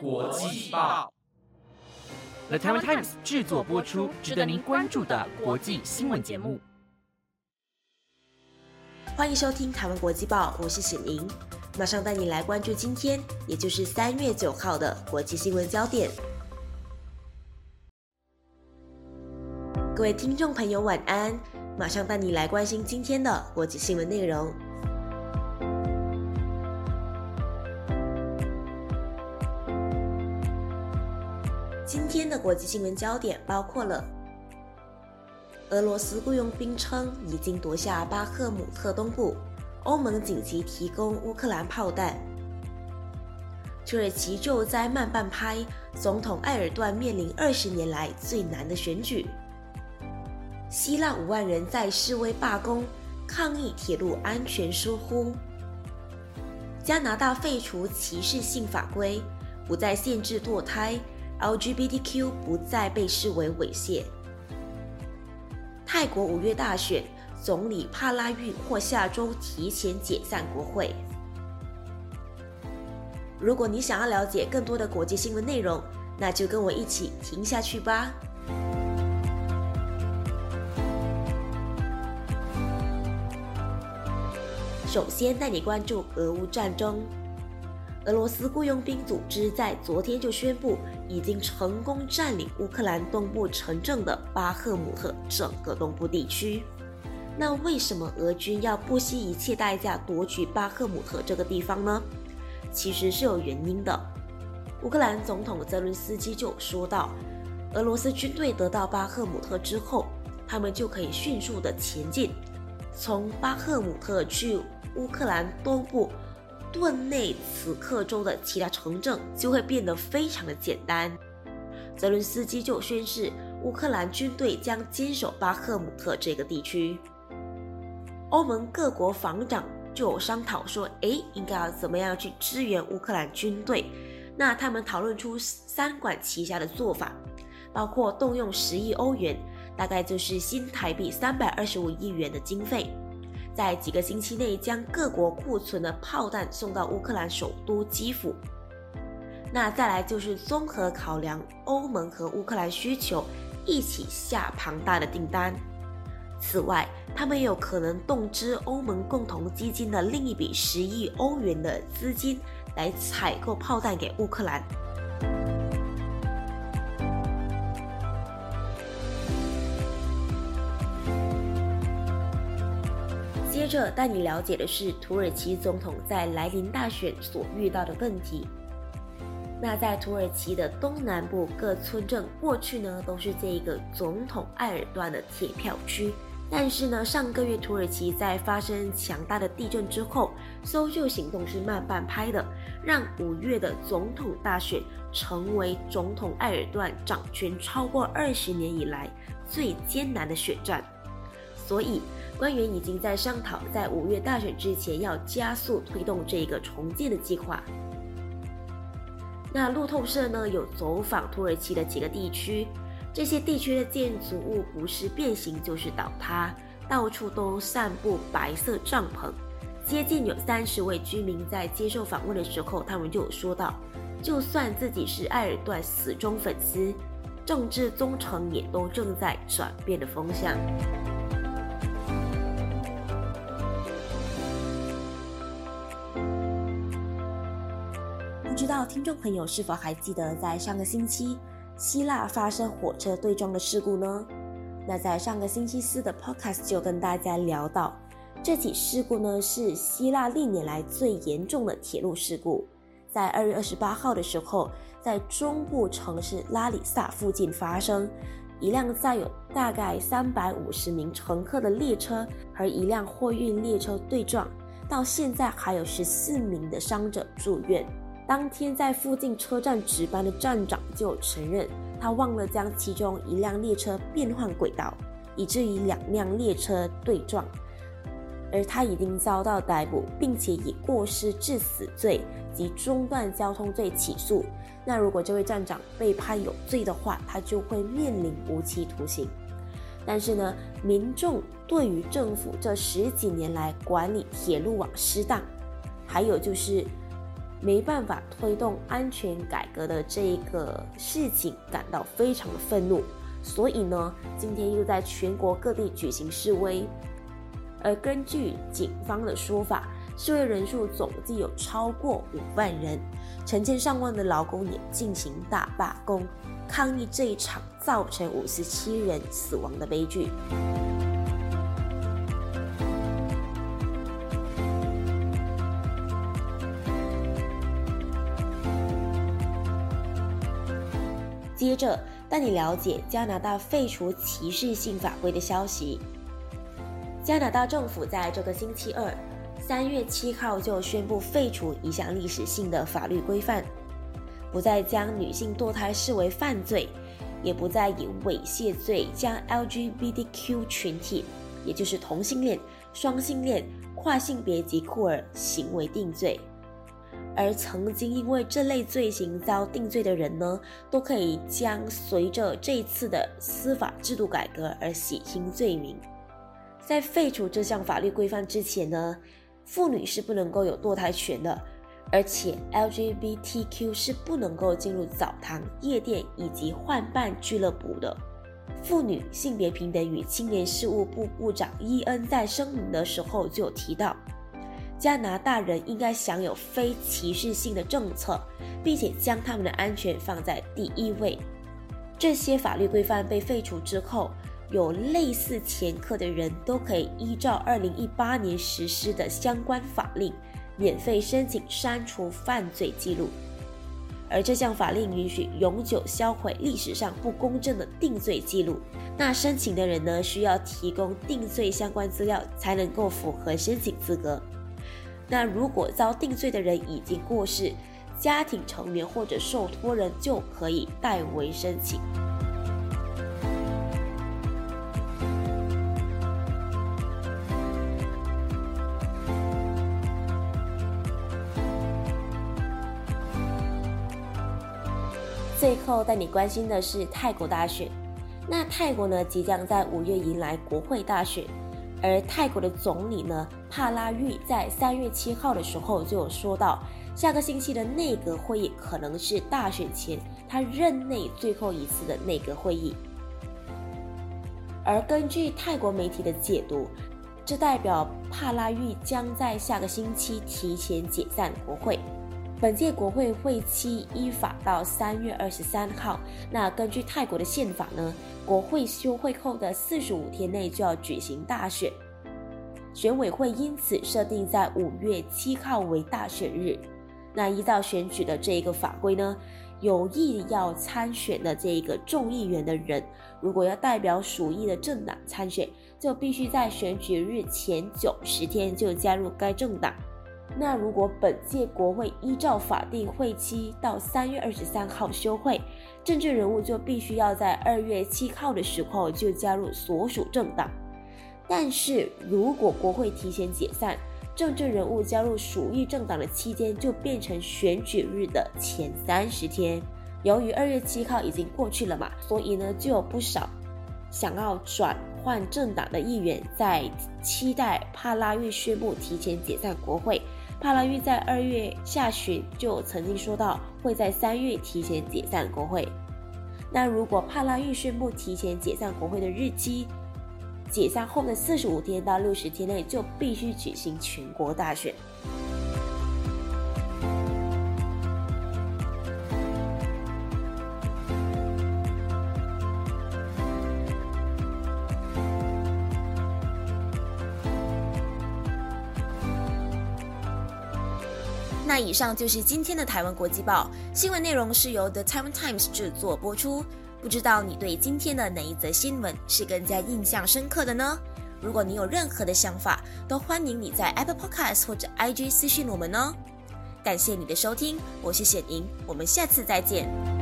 国际报，The Taiwan Times 制作播出，值得您关注的国际新闻节目。欢迎收听台湾国际报，我是沈莹，马上带你来关注今天，也就是三月九号的国际新闻焦点。各位听众朋友，晚安！马上带你来关心今天的国际新闻内容。今天的国际新闻焦点包括了：俄罗斯雇佣兵称已经夺下巴赫姆特东部，欧盟紧急提供乌克兰炮弹；土耳其救灾慢半拍，总统埃尔段面临二十年来最难的选举；希腊五万人在示威罢工，抗议铁路安全疏忽；加拿大废除歧视性法规，不再限制堕胎。LGBTQ 不再被视为猥亵。泰国五月大选，总理帕拉育或下周提前解散国会。如果你想要了解更多的国际新闻内容，那就跟我一起听下去吧。首先带你关注俄乌战争。俄罗斯雇佣兵组织在昨天就宣布，已经成功占领乌克兰东部城镇的巴赫姆特整个东部地区。那为什么俄军要不惜一切代价夺取巴赫姆特这个地方呢？其实是有原因的。乌克兰总统泽伦斯基就说到，俄罗斯军队得到巴赫姆特之后，他们就可以迅速的前进，从巴赫姆特去乌克兰东部。顿内茨克州的其他城镇就会变得非常的简单。泽伦斯基就宣誓，乌克兰军队将坚守巴赫姆特这个地区。欧盟各国防长就有商讨说，诶，应该要怎么样去支援乌克兰军队？那他们讨论出三管齐下的做法，包括动用十亿欧元，大概就是新台币三百二十五亿元的经费。在几个星期内，将各国库存的炮弹送到乌克兰首都基辅。那再来就是综合考量欧盟和乌克兰需求，一起下庞大的订单。此外，他们也有可能动支欧盟共同基金的另一笔十亿欧元的资金，来采购炮弹给乌克兰。接着带你了解的是土耳其总统在来临大选所遇到的问题。那在土耳其的东南部各村镇，过去呢都是这个总统埃尔段的铁票区。但是呢，上个月土耳其在发生强大的地震之后，搜救行动是慢半拍的，让五月的总统大选成为总统埃尔段掌权超过二十年以来最艰难的选战。所以。官员已经在商讨，在五月大选之前要加速推动这个重建的计划。那路透社呢有走访土耳其的几个地区，这些地区的建筑物不是变形就是倒塌，到处都散布白色帐篷。接近有三十位居民在接受访问的时候，他们就有说到，就算自己是埃尔段死忠粉丝，政治忠诚也都正在转变的风向。不知道听众朋友是否还记得，在上个星期希腊发生火车对撞的事故呢？那在上个星期四的 podcast 就跟大家聊到，这起事故呢是希腊历年来最严重的铁路事故。在二月二十八号的时候，在中部城市拉里萨附近发生，一辆载有大概三百五十名乘客的列车和一辆货运列车对撞，到现在还有十四名的伤者住院。当天在附近车站值班的站长就承认，他忘了将其中一辆列车变换轨道，以至于两辆列车对撞，而他已经遭到逮捕，并且以过失致死罪及中断交通罪起诉。那如果这位站长被判有罪的话，他就会面临无期徒刑。但是呢，民众对于政府这十几年来管理铁路网失当，还有就是。没办法推动安全改革的这一个事情感到非常的愤怒，所以呢，今天又在全国各地举行示威。而根据警方的说法，示威人数总计有超过五万人，成千上万的劳工也进行大罢工，抗议这一场造成五十七人死亡的悲剧。接着带你了解加拿大废除歧视性法规的消息。加拿大政府在这个星期二，三月七号就宣布废除一项历史性的法律规范，不再将女性堕胎视为犯罪，也不再以猥亵罪将 LGBTQ 群体，也就是同性恋、双性恋、跨性别及酷儿行为定罪。而曾经因为这类罪行遭定罪的人呢，都可以将随着这次的司法制度改革而洗清罪名。在废除这项法律规范之前呢，妇女是不能够有堕胎权的，而且 LGBTQ 是不能够进入澡堂、夜店以及换伴俱乐部的。妇女性别平等与青年事务部部长伊恩在声明的时候就提到。加拿大人应该享有非歧视性的政策，并且将他们的安全放在第一位。这些法律规范被废除之后，有类似前科的人都可以依照2018年实施的相关法令，免费申请删除犯罪记录。而这项法令允许永久销毁历史上不公正的定罪记录。那申请的人呢，需要提供定罪相关资料，才能够符合申请资格。那如果遭定罪的人已经过世，家庭成员或者受托人就可以代为申请。最后带你关心的是泰国大选。那泰国呢，即将在五月迎来国会大选。而泰国的总理呢，帕拉育在三月七号的时候就有说到，下个星期的内阁会议可能是大选前他任内最后一次的内阁会议。而根据泰国媒体的解读，这代表帕拉育将在下个星期提前解散国会。本届国会会期依法到三月二十三号。那根据泰国的宪法呢，国会休会后的四十五天内就要举行大选，选委会因此设定在五月七号为大选日。那依照选举的这一个法规呢，有意要参选的这一个众议员的人，如果要代表属意的政党参选，就必须在选举日前九十天就加入该政党。那如果本届国会依照法定会期到三月二十三号休会，政治人物就必须要在二月七号的时候就加入所属政党。但是如果国会提前解散，政治人物加入属意政党的期间就变成选举日的前三十天。由于二月七号已经过去了嘛，所以呢就有不少想要转换政党的议员在期待帕拉育宣布提前解散国会。帕拉育在二月下旬就曾经说到会在三月提前解散国会。那如果帕拉育宣布提前解散国会的日期，解散后的四十五天到六十天内就必须举行全国大选。那以上就是今天的台湾国际报新闻内容，是由 The Taiwan Times 制作播出。不知道你对今天的哪一则新闻是更加印象深刻的呢？如果你有任何的想法，都欢迎你在 Apple Podcast 或者 IG 私信我们哦。感谢你的收听，我是显宁，我们下次再见。